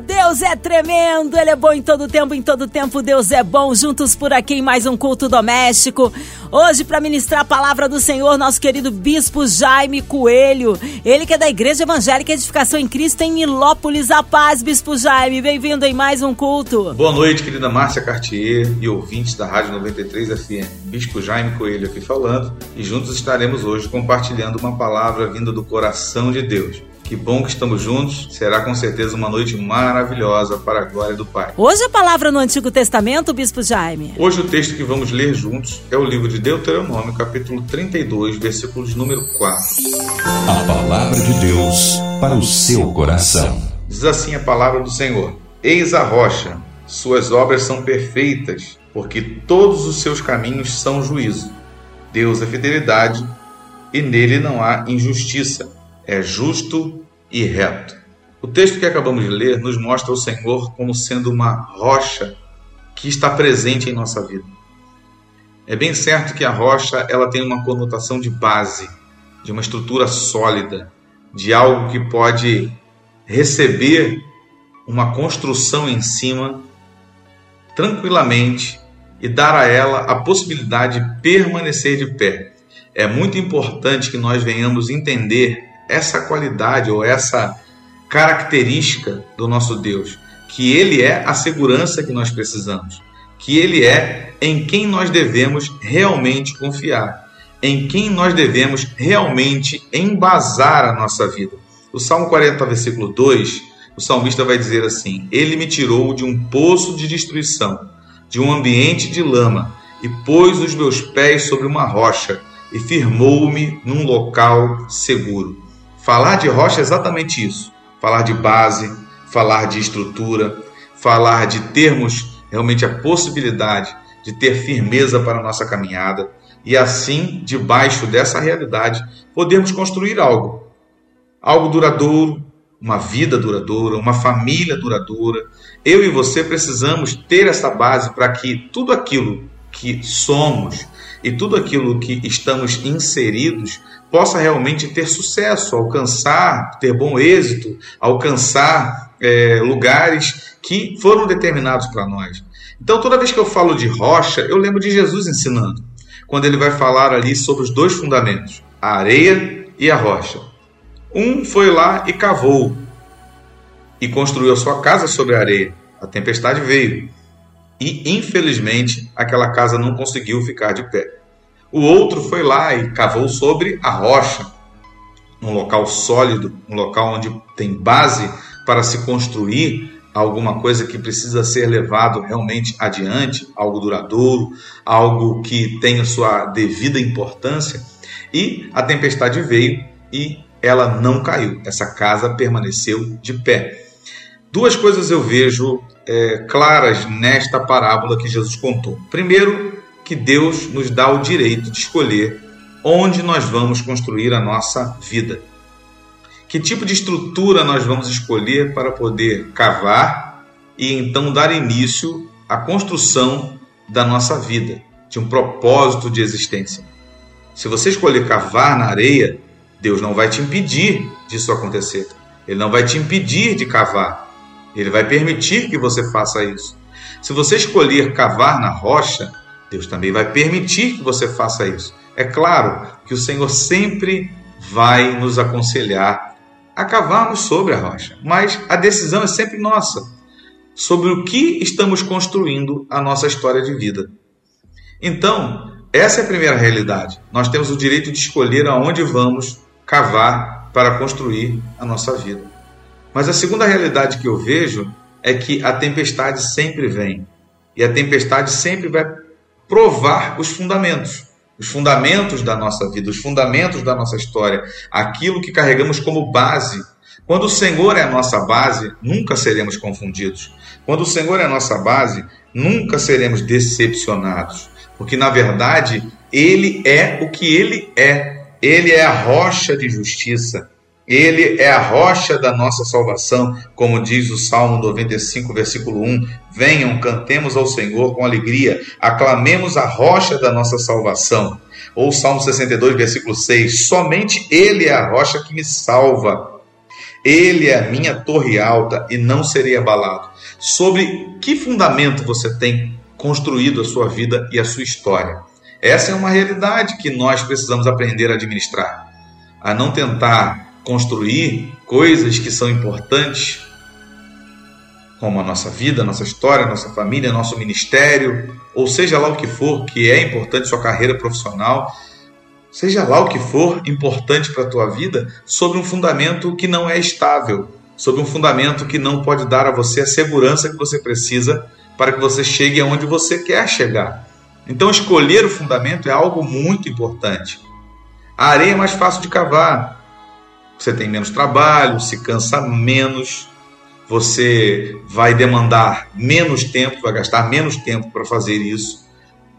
Deus é tremendo, Ele é bom em todo tempo, em todo tempo Deus é bom. Juntos por aqui em mais um culto doméstico. Hoje, para ministrar a palavra do Senhor, nosso querido Bispo Jaime Coelho. Ele que é da Igreja Evangélica Edificação em Cristo em Nilópolis. A paz, Bispo Jaime. Bem-vindo em mais um culto. Boa noite, querida Márcia Cartier e ouvintes da Rádio 93 FM. Bispo Jaime Coelho aqui falando e juntos estaremos hoje compartilhando uma palavra vinda do coração de Deus. Que bom que estamos juntos. Será com certeza uma noite maravilhosa para a glória do Pai. Hoje a palavra no Antigo Testamento, Bispo Jaime. Hoje o texto que vamos ler juntos é o livro de Deuteronômio, capítulo 32, versículos número 4. A palavra de Deus para o seu coração. Diz assim a palavra do Senhor: Eis a rocha, suas obras são perfeitas, porque todos os seus caminhos são juízo. Deus é fidelidade e nele não há injustiça. É justo e reto. O texto que acabamos de ler nos mostra o Senhor como sendo uma rocha que está presente em nossa vida. É bem certo que a rocha ela tem uma conotação de base, de uma estrutura sólida, de algo que pode receber uma construção em cima tranquilamente e dar a ela a possibilidade de permanecer de pé. É muito importante que nós venhamos entender essa qualidade ou essa característica do nosso Deus, que Ele é a segurança que nós precisamos, que Ele é em quem nós devemos realmente confiar, em quem nós devemos realmente embasar a nossa vida. O Salmo 40, versículo 2, o salmista vai dizer assim: Ele me tirou de um poço de destruição, de um ambiente de lama, e pôs os meus pés sobre uma rocha, e firmou-me num local seguro. Falar de rocha é exatamente isso. Falar de base, falar de estrutura, falar de termos realmente a possibilidade de ter firmeza para a nossa caminhada e assim, debaixo dessa realidade, podermos construir algo. Algo duradouro, uma vida duradoura, uma família duradoura. Eu e você precisamos ter essa base para que tudo aquilo que somos e tudo aquilo que estamos inseridos possa realmente ter sucesso, alcançar, ter bom êxito, alcançar é, lugares que foram determinados para nós. Então, toda vez que eu falo de rocha, eu lembro de Jesus ensinando, quando ele vai falar ali sobre os dois fundamentos, a areia e a rocha. Um foi lá e cavou e construiu a sua casa sobre a areia. A tempestade veio e, infelizmente, aquela casa não conseguiu ficar de pé. O outro foi lá e cavou sobre a rocha, um local sólido, um local onde tem base para se construir alguma coisa que precisa ser levado realmente adiante, algo duradouro, algo que tenha sua devida importância. E a tempestade veio e ela não caiu. Essa casa permaneceu de pé. Duas coisas eu vejo é, claras nesta parábola que Jesus contou. Primeiro, que Deus nos dá o direito de escolher onde nós vamos construir a nossa vida. Que tipo de estrutura nós vamos escolher para poder cavar e então dar início à construção da nossa vida, de um propósito de existência. Se você escolher cavar na areia, Deus não vai te impedir disso acontecer. Ele não vai te impedir de cavar. Ele vai permitir que você faça isso. Se você escolher cavar na rocha, Deus também vai permitir que você faça isso. É claro que o Senhor sempre vai nos aconselhar a cavarmos sobre a rocha, mas a decisão é sempre nossa sobre o que estamos construindo a nossa história de vida. Então, essa é a primeira realidade. Nós temos o direito de escolher aonde vamos cavar para construir a nossa vida. Mas a segunda realidade que eu vejo é que a tempestade sempre vem. E a tempestade sempre vai provar os fundamentos, os fundamentos da nossa vida, os fundamentos da nossa história, aquilo que carregamos como base. Quando o Senhor é a nossa base, nunca seremos confundidos. Quando o Senhor é a nossa base, nunca seremos decepcionados, porque na verdade ele é o que ele é. Ele é a rocha de justiça. Ele é a rocha da nossa salvação, como diz o Salmo 95, versículo 1. Venham, cantemos ao Senhor com alegria, aclamemos a rocha da nossa salvação. Ou Salmo 62, versículo 6. Somente Ele é a rocha que me salva. Ele é a minha torre alta e não serei abalado. Sobre que fundamento você tem construído a sua vida e a sua história? Essa é uma realidade que nós precisamos aprender a administrar. A não tentar construir coisas que são importantes, como a nossa vida, nossa história, nossa família, nosso ministério, ou seja lá o que for que é importante sua carreira profissional, seja lá o que for importante para a tua vida, sobre um fundamento que não é estável, sobre um fundamento que não pode dar a você a segurança que você precisa para que você chegue aonde você quer chegar. Então, escolher o fundamento é algo muito importante. A areia é mais fácil de cavar. Você tem menos trabalho, se cansa menos, você vai demandar menos tempo, vai gastar menos tempo para fazer isso.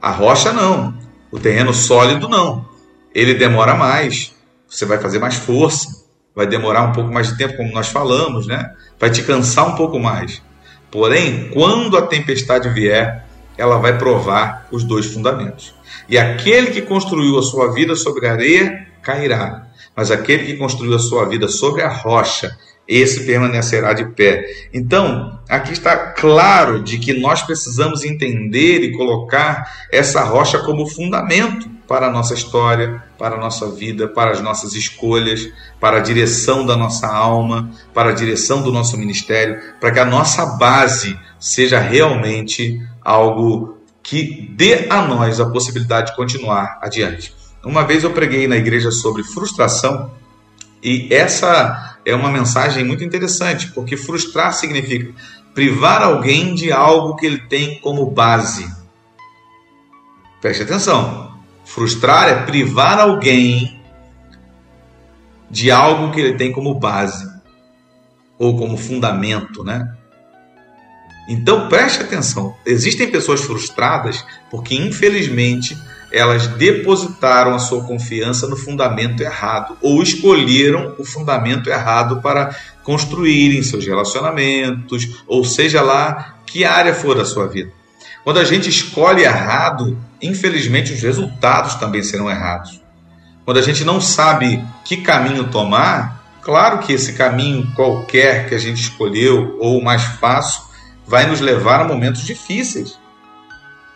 A rocha não. O terreno sólido não ele demora mais, você vai fazer mais força, vai demorar um pouco mais de tempo, como nós falamos, né? Vai te cansar um pouco mais. Porém, quando a tempestade vier, ela vai provar os dois fundamentos. E aquele que construiu a sua vida sobre a areia cairá, mas aquele que construiu a sua vida sobre a rocha, esse permanecerá de pé. Então, aqui está claro de que nós precisamos entender e colocar essa rocha como fundamento para a nossa história, para a nossa vida, para as nossas escolhas, para a direção da nossa alma, para a direção do nosso ministério, para que a nossa base seja realmente algo que dê a nós a possibilidade de continuar adiante. Uma vez eu preguei na igreja sobre frustração e essa é uma mensagem muito interessante, porque frustrar significa privar alguém de algo que ele tem como base. Preste atenção. Frustrar é privar alguém de algo que ele tem como base ou como fundamento, né? Então preste atenção. Existem pessoas frustradas porque infelizmente elas depositaram a sua confiança no fundamento errado ou escolheram o fundamento errado para construírem seus relacionamentos, ou seja lá que área for da sua vida. Quando a gente escolhe errado, infelizmente os resultados também serão errados. Quando a gente não sabe que caminho tomar, claro que esse caminho qualquer que a gente escolheu ou o mais fácil vai nos levar a momentos difíceis.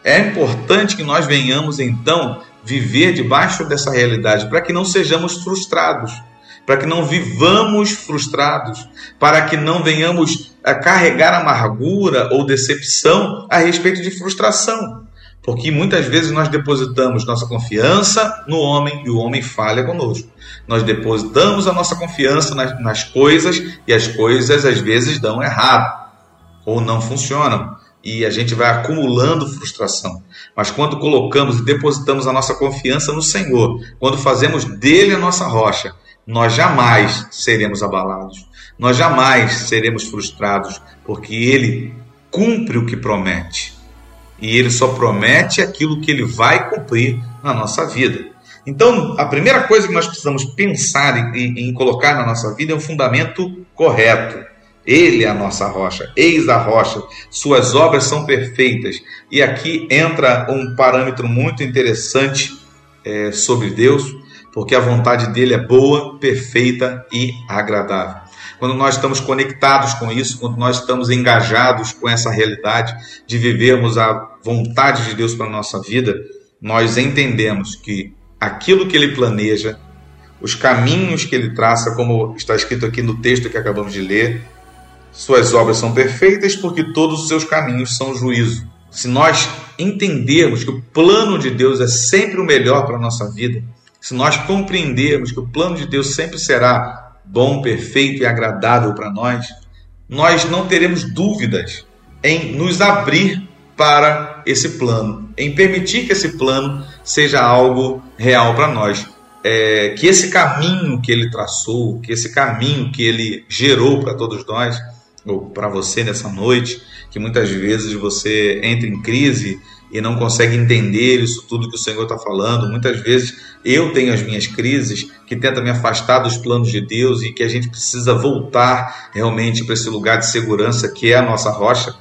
É importante que nós venhamos então viver debaixo dessa realidade para que não sejamos frustrados para que não vivamos frustrados, para que não venhamos a carregar amargura ou decepção a respeito de frustração. Porque muitas vezes nós depositamos nossa confiança no homem e o homem falha conosco. Nós depositamos a nossa confiança nas, nas coisas e as coisas às vezes dão errado ou não funcionam e a gente vai acumulando frustração. Mas quando colocamos e depositamos a nossa confiança no Senhor, quando fazemos dele a nossa rocha, nós jamais seremos abalados, nós jamais seremos frustrados, porque Ele cumpre o que promete. E Ele só promete aquilo que Ele vai cumprir na nossa vida. Então, a primeira coisa que nós precisamos pensar em, em colocar na nossa vida é um fundamento correto. Ele é a nossa rocha, eis a rocha, suas obras são perfeitas. E aqui entra um parâmetro muito interessante é, sobre Deus, porque a vontade dele é boa, perfeita e agradável. Quando nós estamos conectados com isso, quando nós estamos engajados com essa realidade de vivermos a vontade de Deus para a nossa vida, nós entendemos que aquilo que ele planeja, os caminhos que ele traça, como está escrito aqui no texto que acabamos de ler, suas obras são perfeitas porque todos os seus caminhos são juízo. Se nós entendermos que o plano de Deus é sempre o melhor para a nossa vida, se nós compreendermos que o plano de Deus sempre será bom, perfeito e agradável para nós, nós não teremos dúvidas em nos abrir para esse plano, em permitir que esse plano seja algo real para nós. É, que esse caminho que ele traçou, que esse caminho que ele gerou para todos nós, ou para você nessa noite, que muitas vezes você entra em crise e não consegue entender isso tudo que o Senhor está falando. Muitas vezes eu tenho as minhas crises que tentam me afastar dos planos de Deus e que a gente precisa voltar realmente para esse lugar de segurança que é a nossa rocha,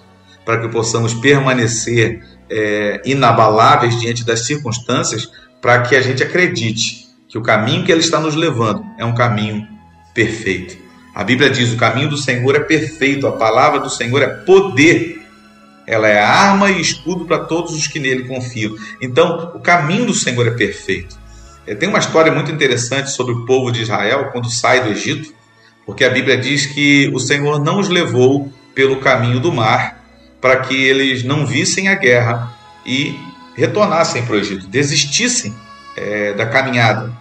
para que possamos permanecer é, inabaláveis diante das circunstâncias, para que a gente acredite que o caminho que Ele está nos levando é um caminho perfeito. A Bíblia diz: o caminho do Senhor é perfeito, a palavra do Senhor é poder ela é arma e escudo para todos os que nele confiam. Então, o caminho do Senhor é perfeito. É, tem uma história muito interessante sobre o povo de Israel quando sai do Egito, porque a Bíblia diz que o Senhor não os levou pelo caminho do mar para que eles não vissem a guerra e retornassem para o Egito, desistissem é, da caminhada.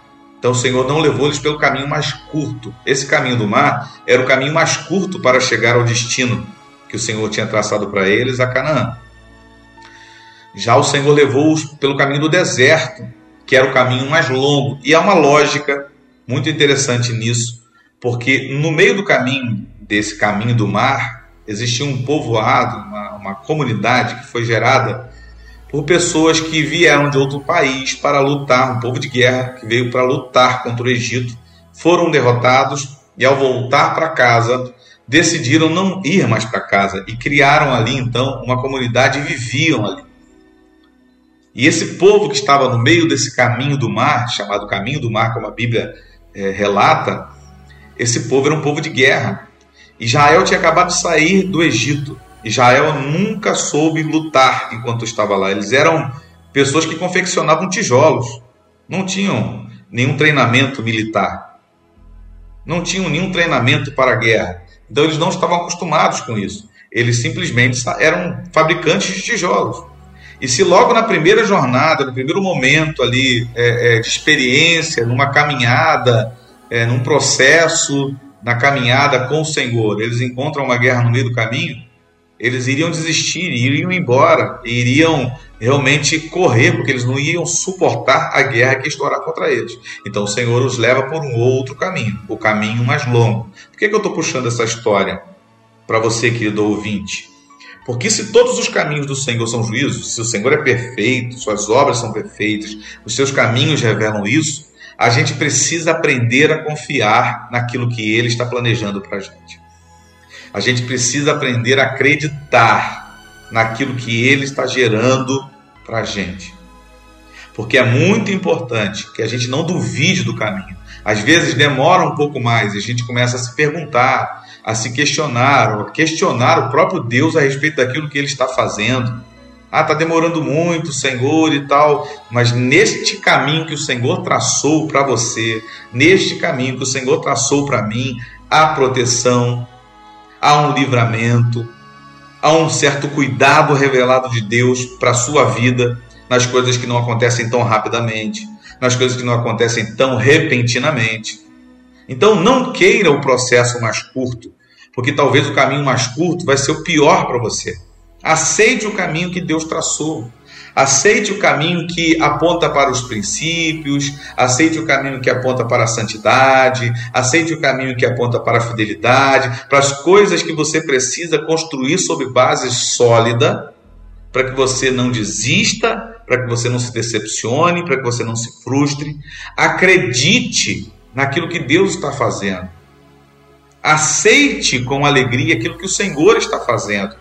Então o Senhor não levou eles pelo caminho mais curto. Esse caminho do mar era o caminho mais curto para chegar ao destino que o Senhor tinha traçado para eles a Canaã. Já o Senhor levou-os pelo caminho do deserto, que era o caminho mais longo. E há uma lógica muito interessante nisso, porque no meio do caminho, desse caminho do mar, existia um povoado, uma, uma comunidade que foi gerada por pessoas que vieram de outro país para lutar, um povo de guerra que veio para lutar contra o Egito, foram derrotados e ao voltar para casa decidiram não ir mais para casa e criaram ali então uma comunidade e viviam ali. E esse povo que estava no meio desse caminho do mar, chamado caminho do mar, como a Bíblia é, relata, esse povo era um povo de guerra. Israel tinha acabado de sair do Egito. Israel nunca soube lutar enquanto estava lá. Eles eram pessoas que confeccionavam tijolos, não tinham nenhum treinamento militar, não tinham nenhum treinamento para a guerra. Então eles não estavam acostumados com isso. Eles simplesmente eram fabricantes de tijolos. E se logo na primeira jornada, no primeiro momento ali é, é, de experiência, numa caminhada, é, num processo na caminhada com o Senhor, eles encontram uma guerra no meio do caminho, eles iriam desistir, iriam embora, iriam realmente correr, porque eles não iam suportar a guerra que estourar contra eles. Então o Senhor os leva por um outro caminho, o caminho mais longo. Por que, que eu estou puxando essa história para você, querido ouvinte? Porque se todos os caminhos do Senhor são juízos, se o Senhor é perfeito, suas obras são perfeitas, os seus caminhos revelam isso, a gente precisa aprender a confiar naquilo que Ele está planejando para a gente. A gente precisa aprender a acreditar naquilo que Ele está gerando para a gente. Porque é muito importante que a gente não duvide do caminho. Às vezes demora um pouco mais e a gente começa a se perguntar, a se questionar, a questionar o próprio Deus a respeito daquilo que Ele está fazendo. Ah, está demorando muito, Senhor e tal, mas neste caminho que o Senhor traçou para você, neste caminho que o Senhor traçou para mim, há proteção, há um livramento, há um certo cuidado revelado de Deus para a sua vida nas coisas que não acontecem tão rapidamente, nas coisas que não acontecem tão repentinamente. Então não queira o processo mais curto, porque talvez o caminho mais curto vai ser o pior para você. Aceite o caminho que Deus traçou. Aceite o caminho que aponta para os princípios, aceite o caminho que aponta para a santidade, aceite o caminho que aponta para a fidelidade, para as coisas que você precisa construir sobre base sólida, para que você não desista, para que você não se decepcione, para que você não se frustre. Acredite naquilo que Deus está fazendo. Aceite com alegria aquilo que o Senhor está fazendo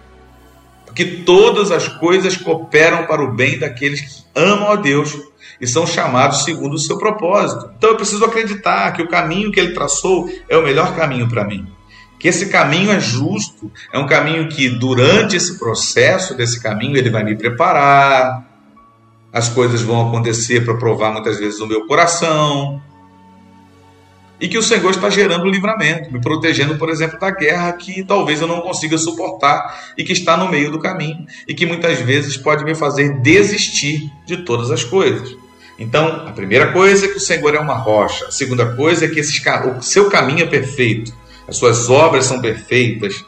que todas as coisas cooperam para o bem daqueles que amam a Deus e são chamados segundo o seu propósito. Então eu preciso acreditar que o caminho que ele traçou é o melhor caminho para mim. Que esse caminho é justo, é um caminho que durante esse processo desse caminho ele vai me preparar, as coisas vão acontecer para provar muitas vezes o meu coração, e que o Senhor está gerando livramento, me protegendo, por exemplo, da guerra que talvez eu não consiga suportar e que está no meio do caminho e que muitas vezes pode me fazer desistir de todas as coisas. Então, a primeira coisa é que o Senhor é uma rocha, a segunda coisa é que esses, o seu caminho é perfeito, as suas obras são perfeitas,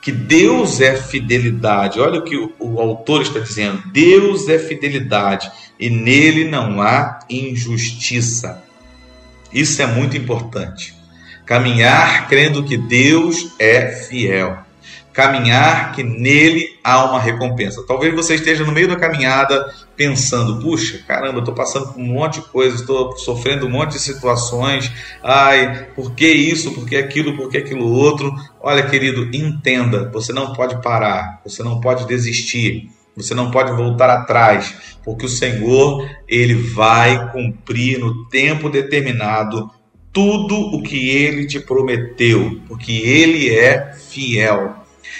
que Deus é fidelidade. Olha o que o, o autor está dizendo: Deus é fidelidade e nele não há injustiça. Isso é muito importante. Caminhar crendo que Deus é fiel. caminhar que nele há uma recompensa. Talvez você esteja no meio da caminhada pensando: puxa, caramba, eu estou passando por um monte de coisas, estou sofrendo um monte de situações. Ai, por que isso? Por que aquilo? Por que aquilo outro? Olha, querido, entenda: você não pode parar, você não pode desistir. Você não pode voltar atrás, porque o Senhor, ele vai cumprir no tempo determinado tudo o que ele te prometeu, porque ele é fiel.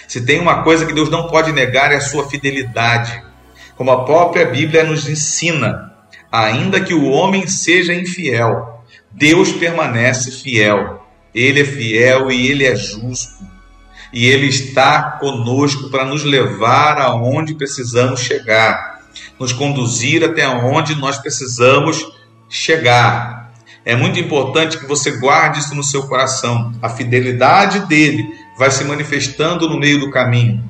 Se tem uma coisa que Deus não pode negar é a sua fidelidade. Como a própria Bíblia nos ensina, ainda que o homem seja infiel, Deus permanece fiel. Ele é fiel e ele é justo. E ele está conosco para nos levar aonde precisamos chegar, nos conduzir até onde nós precisamos chegar. É muito importante que você guarde isso no seu coração. A fidelidade dele vai se manifestando no meio do caminho.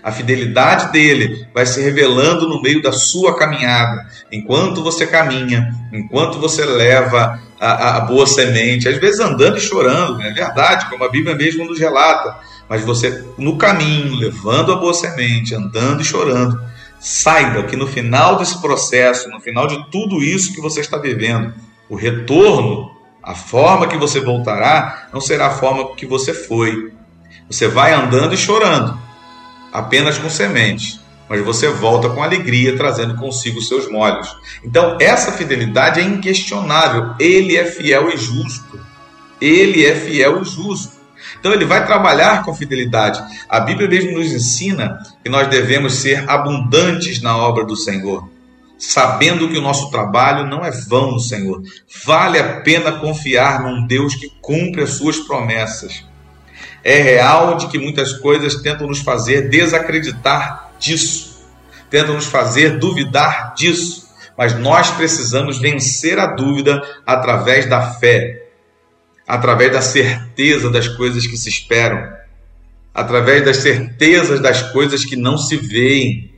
A fidelidade dele vai se revelando no meio da sua caminhada. Enquanto você caminha, enquanto você leva a, a boa semente, às vezes andando e chorando, é verdade, como a Bíblia mesmo nos relata. Mas você, no caminho, levando a boa semente, andando e chorando, saiba que no final desse processo, no final de tudo isso que você está vivendo, o retorno, a forma que você voltará, não será a forma que você foi, você vai andando e chorando, apenas com sementes, mas você volta com alegria, trazendo consigo seus molhos. Então, essa fidelidade é inquestionável. Ele é fiel e justo. Ele é fiel e justo. Então, ele vai trabalhar com fidelidade. A Bíblia mesmo nos ensina que nós devemos ser abundantes na obra do Senhor sabendo que o nosso trabalho não é vão no Senhor. Vale a pena confiar num Deus que cumpre as suas promessas. É real de que muitas coisas tentam nos fazer desacreditar disso, tentam nos fazer duvidar disso, mas nós precisamos vencer a dúvida através da fé, através da certeza das coisas que se esperam, através das certezas das coisas que não se veem,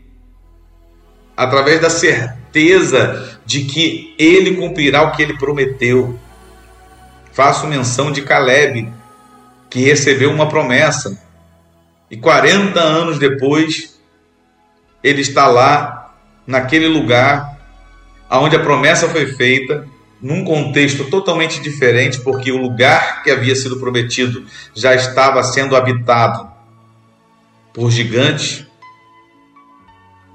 através da certeza de que ele cumprirá o que ele prometeu. Faço menção de Caleb, que recebeu uma promessa. E 40 anos depois, ele está lá, naquele lugar, onde a promessa foi feita, num contexto totalmente diferente, porque o lugar que havia sido prometido já estava sendo habitado por gigantes,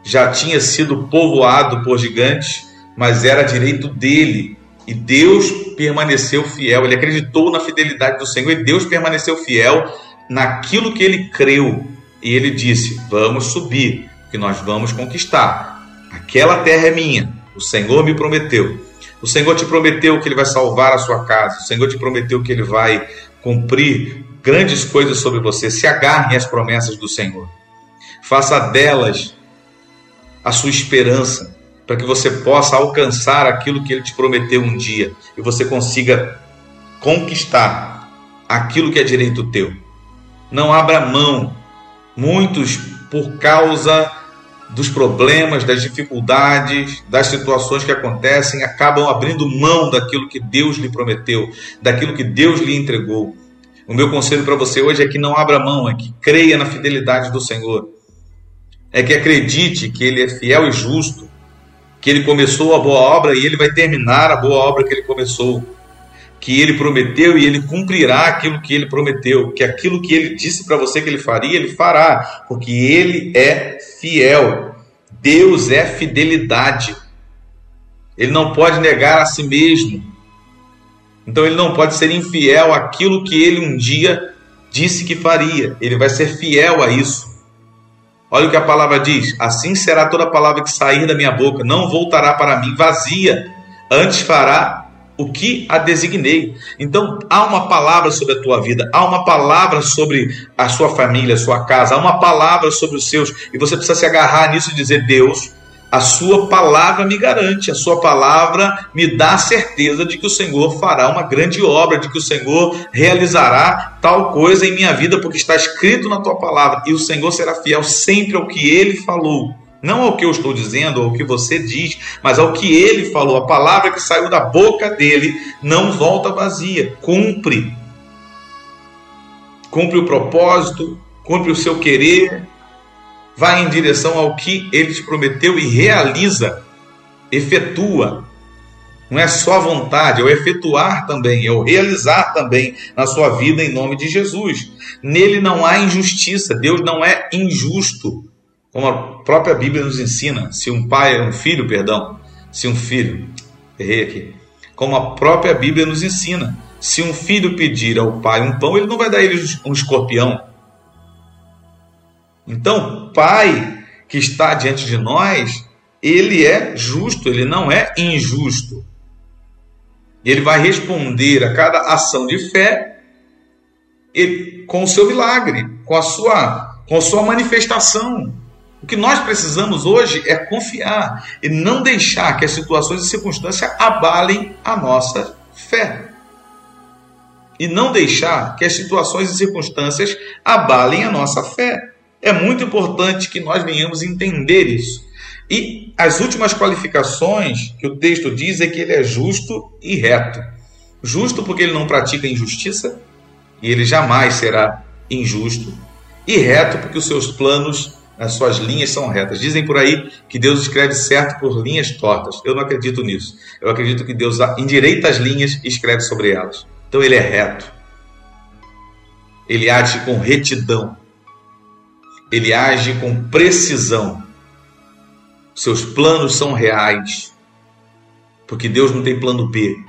já tinha sido povoado por gigantes, mas era direito dele e Deus permaneceu fiel, ele acreditou na fidelidade do Senhor e Deus permaneceu fiel naquilo que ele creu. E ele disse: Vamos subir, que nós vamos conquistar. Aquela terra é minha, o Senhor me prometeu. O Senhor te prometeu que ele vai salvar a sua casa, o Senhor te prometeu que ele vai cumprir grandes coisas sobre você. Se agarre às promessas do Senhor, faça delas a sua esperança para que você possa alcançar aquilo que ele te prometeu um dia e você consiga conquistar aquilo que é direito teu. Não abra mão. Muitos, por causa dos problemas, das dificuldades, das situações que acontecem, acabam abrindo mão daquilo que Deus lhe prometeu, daquilo que Deus lhe entregou. O meu conselho para você hoje é que não abra mão, é que creia na fidelidade do Senhor. É que acredite que Ele é fiel e justo que ele começou a boa obra e ele vai terminar a boa obra que ele começou. Que ele prometeu e ele cumprirá aquilo que ele prometeu. Que aquilo que ele disse para você que ele faria, ele fará. Porque ele é fiel. Deus é fidelidade. Ele não pode negar a si mesmo. Então ele não pode ser infiel àquilo que ele um dia disse que faria. Ele vai ser fiel a isso. Olha o que a palavra diz: Assim será toda palavra que sair da minha boca, não voltará para mim vazia, antes fará o que a designei. Então, há uma palavra sobre a tua vida, há uma palavra sobre a sua família, a sua casa, há uma palavra sobre os seus, e você precisa se agarrar nisso e dizer: Deus, a sua palavra me garante, a sua palavra me dá a certeza de que o Senhor fará uma grande obra, de que o Senhor realizará tal coisa em minha vida, porque está escrito na tua palavra, e o Senhor será fiel sempre ao que ele falou. Não ao que eu estou dizendo, ao que você diz, mas ao que ele falou. A palavra que saiu da boca dele não volta vazia, cumpre. Cumpre o propósito, cumpre o seu querer, vai em direção ao que ele te prometeu e realiza, efetua. Não é só a vontade, é o efetuar também, é o realizar também na sua vida em nome de Jesus. Nele não há injustiça, Deus não é injusto, como a própria Bíblia nos ensina. Se um pai, um filho, perdão, se um filho, errei aqui, como a própria Bíblia nos ensina. Se um filho pedir ao pai um pão, ele não vai dar ele um escorpião. Então, pai que está diante de nós, ele é justo, ele não é injusto. Ele vai responder a cada ação de fé com o seu milagre, com a sua, com a sua manifestação. O que nós precisamos hoje é confiar e não deixar que as situações e circunstâncias abalem a nossa fé. E não deixar que as situações e circunstâncias abalem a nossa fé. É muito importante que nós venhamos entender isso. E as últimas qualificações que o texto diz é que ele é justo e reto. Justo porque ele não pratica injustiça e ele jamais será injusto. E reto porque os seus planos as suas linhas são retas. Dizem por aí que Deus escreve certo por linhas tortas. Eu não acredito nisso. Eu acredito que Deus endireita as linhas e escreve sobre elas. Então ele é reto. Ele age com retidão. Ele age com precisão. Seus planos são reais. Porque Deus não tem plano B.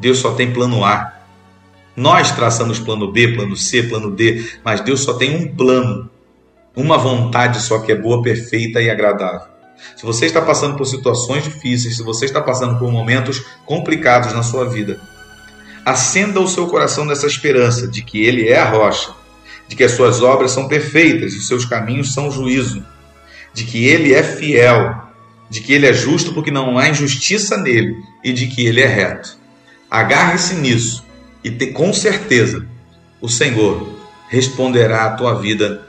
Deus só tem plano A. Nós traçamos plano B, plano C, plano D, mas Deus só tem um plano uma vontade só que é boa, perfeita e agradável. Se você está passando por situações difíceis, se você está passando por momentos complicados na sua vida, acenda o seu coração nessa esperança de que Ele é a rocha, de que as suas obras são perfeitas e os seus caminhos são juízo, de que Ele é fiel, de que Ele é justo porque não há injustiça nele e de que Ele é reto. Agarre-se nisso e te, com certeza o Senhor responderá à tua vida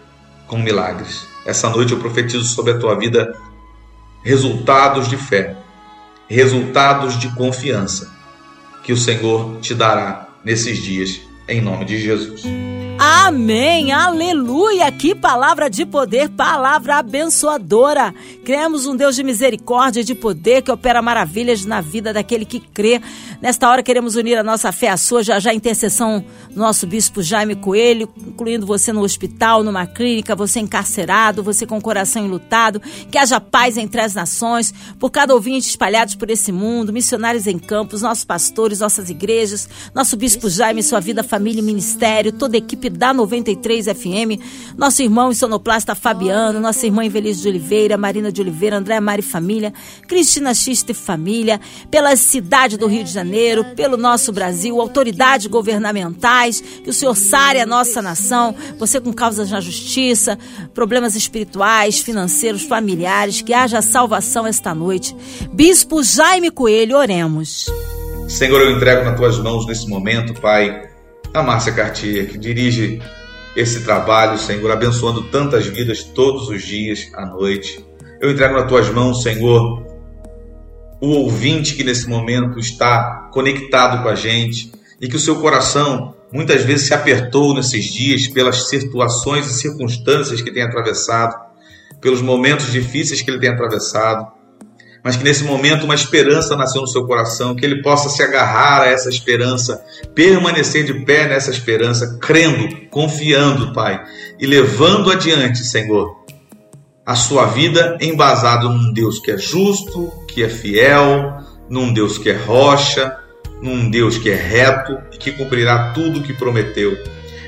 com milagres. Essa noite eu profetizo sobre a tua vida resultados de fé, resultados de confiança que o Senhor te dará nesses dias, em nome de Jesus. Amém, aleluia! Que palavra de poder, palavra abençoadora. Cremos um Deus de misericórdia e de poder que opera maravilhas na vida daquele que crê. Nesta hora queremos unir a nossa fé à sua, já já intercessão do nosso bispo Jaime Coelho, incluindo você no hospital, numa clínica, você encarcerado, você com o coração enlutado, que haja paz entre as nações, por cada ouvinte espalhados por esse mundo, missionários em campos, nossos pastores, nossas igrejas, nosso bispo Jaime, sua vida, família e ministério, toda a equipe da 93 FM, nosso irmão sonoplasta Fabiano, nossa irmã Invelise de Oliveira, Marina de Oliveira, André Mari Família, Cristina Xiste Família, pela cidade do Rio de Janeiro, pelo nosso Brasil, autoridades governamentais, que o Senhor sare a nossa nação, você com causas na justiça, problemas espirituais, financeiros, familiares, que haja salvação esta noite. Bispo Jaime Coelho, oremos. Senhor, eu entrego nas tuas mãos nesse momento, Pai, a Márcia Cartier, que dirige esse trabalho, Senhor, abençoando tantas vidas todos os dias, à noite. Eu entrego nas tuas mãos, Senhor, o ouvinte que nesse momento está conectado com a gente e que o seu coração muitas vezes se apertou nesses dias pelas situações e circunstâncias que tem atravessado, pelos momentos difíceis que ele tem atravessado mas que nesse momento uma esperança nasceu no seu coração, que ele possa se agarrar a essa esperança, permanecer de pé nessa esperança, crendo, confiando, Pai, e levando adiante, Senhor, a sua vida embasado num Deus que é justo, que é fiel, num Deus que é rocha, num Deus que é reto e que cumprirá tudo o que prometeu.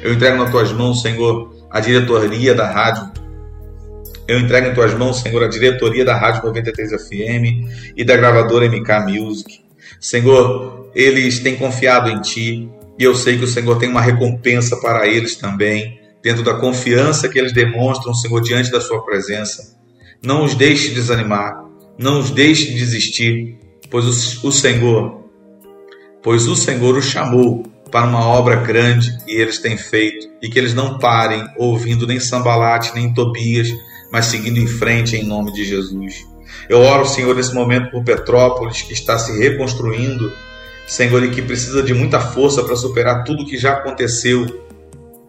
Eu entrego nas tuas mãos, Senhor, a diretoria da rádio eu entrego em tuas mãos, Senhor, a diretoria da Rádio 93 FM e da gravadora MK Music. Senhor, eles têm confiado em Ti e eu sei que o Senhor tem uma recompensa para eles também, dentro da confiança que eles demonstram, Senhor, diante da Sua presença. Não os deixe desanimar, não os deixe desistir, pois o, o Senhor, pois o Senhor os chamou para uma obra grande e eles têm feito, e que eles não parem ouvindo nem Sambalate, nem Tobias, mas seguindo em frente em nome de Jesus. Eu oro, Senhor, nesse momento por Petrópolis, que está se reconstruindo, Senhor, e que precisa de muita força para superar tudo que já aconteceu.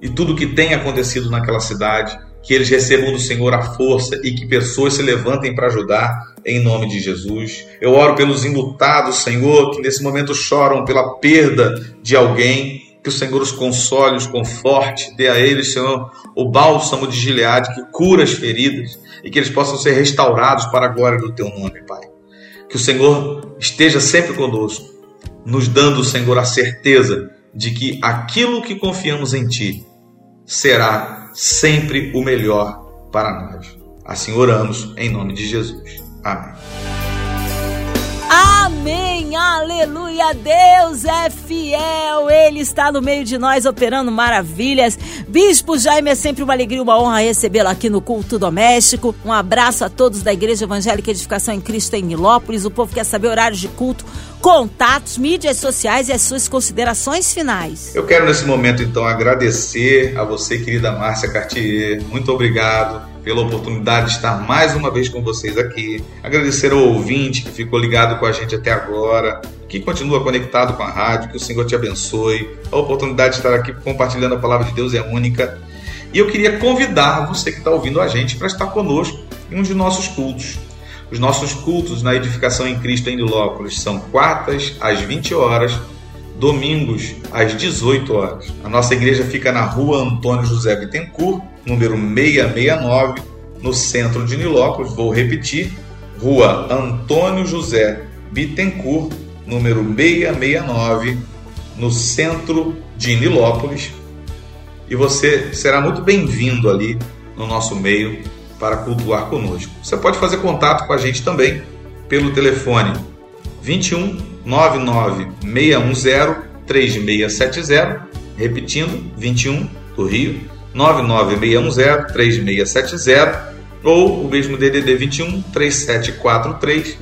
E tudo que tem acontecido naquela cidade, que eles recebam do Senhor a força e que pessoas se levantem para ajudar, em nome de Jesus. Eu oro pelos enlutados, Senhor, que nesse momento choram pela perda de alguém, que o Senhor os console, os conforte, dê a eles, Senhor, o bálsamo de Gileade que cura as feridas e que eles possam ser restaurados para a glória do Teu nome, Pai. Que o Senhor esteja sempre conosco, nos dando, Senhor, a certeza de que aquilo que confiamos em Ti será sempre o melhor para nós. Assim oramos em nome de Jesus. Amém. Amém, aleluia, Deus é fiel, Ele está no meio de nós operando maravilhas. Bispo Jaime, é sempre uma alegria, uma honra recebê-lo aqui no culto doméstico. Um abraço a todos da Igreja Evangélica Edificação em Cristo em Nilópolis. O povo quer saber horários de culto, contatos, mídias sociais e as suas considerações finais. Eu quero nesse momento então agradecer a você, querida Márcia Cartier. Muito obrigado pela oportunidade de estar mais uma vez com vocês aqui. Agradecer ao ouvinte que ficou ligado com a gente até agora, que continua conectado com a rádio, que o Senhor te abençoe. A oportunidade de estar aqui compartilhando a palavra de Deus é única. E eu queria convidar você que está ouvindo a gente para estar conosco em um de nossos cultos. Os nossos cultos na edificação em Cristo em Nilópolis são quartas às 20 horas, domingos às 18 horas. A nossa igreja fica na rua Antônio José Bittencourt, número 669, no centro de Nilópolis. Vou repetir: Rua Antônio José Bittencourt, número 669, no centro de Nilópolis. E você será muito bem-vindo ali no nosso meio para cultuar conosco. Você pode fazer contato com a gente também pelo telefone 21 99 610 3670, repetindo 21 do Rio 99610-3670 ou o mesmo DDD 21 3743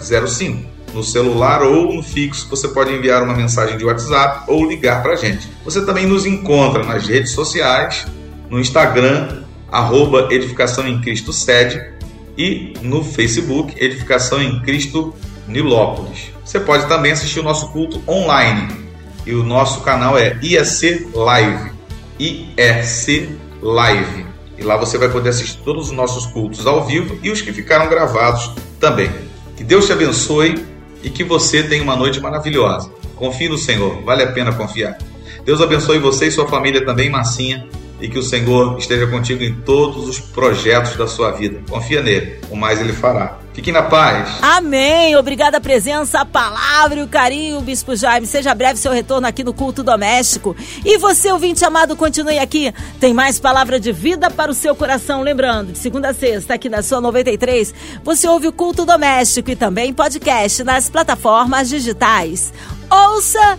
0005. No celular ou no fixo, você pode enviar uma mensagem de WhatsApp ou ligar para a gente. Você também nos encontra nas redes sociais, no Instagram, arroba Edificação em Cristo Sede e no Facebook, Edificação em Cristo Nilópolis. Você pode também assistir o nosso culto online e o nosso canal é IAC Live. IEC Live. E lá você vai poder assistir todos os nossos cultos ao vivo e os que ficaram gravados também. Que Deus te abençoe e que você tenha uma noite maravilhosa. Confie no Senhor, vale a pena confiar. Deus abençoe você e sua família também, Massinha, e que o Senhor esteja contigo em todos os projetos da sua vida. Confia nele, o mais ele fará. Fique na paz. Amém. Obrigada a presença, a palavra e o carinho, Bispo Jaime. Seja breve seu retorno aqui no culto doméstico. E você, ouvinte amado, continue aqui. Tem mais palavra de vida para o seu coração. Lembrando, de segunda a sexta, aqui na sua 93, você ouve o culto doméstico e também podcast nas plataformas digitais. Ouça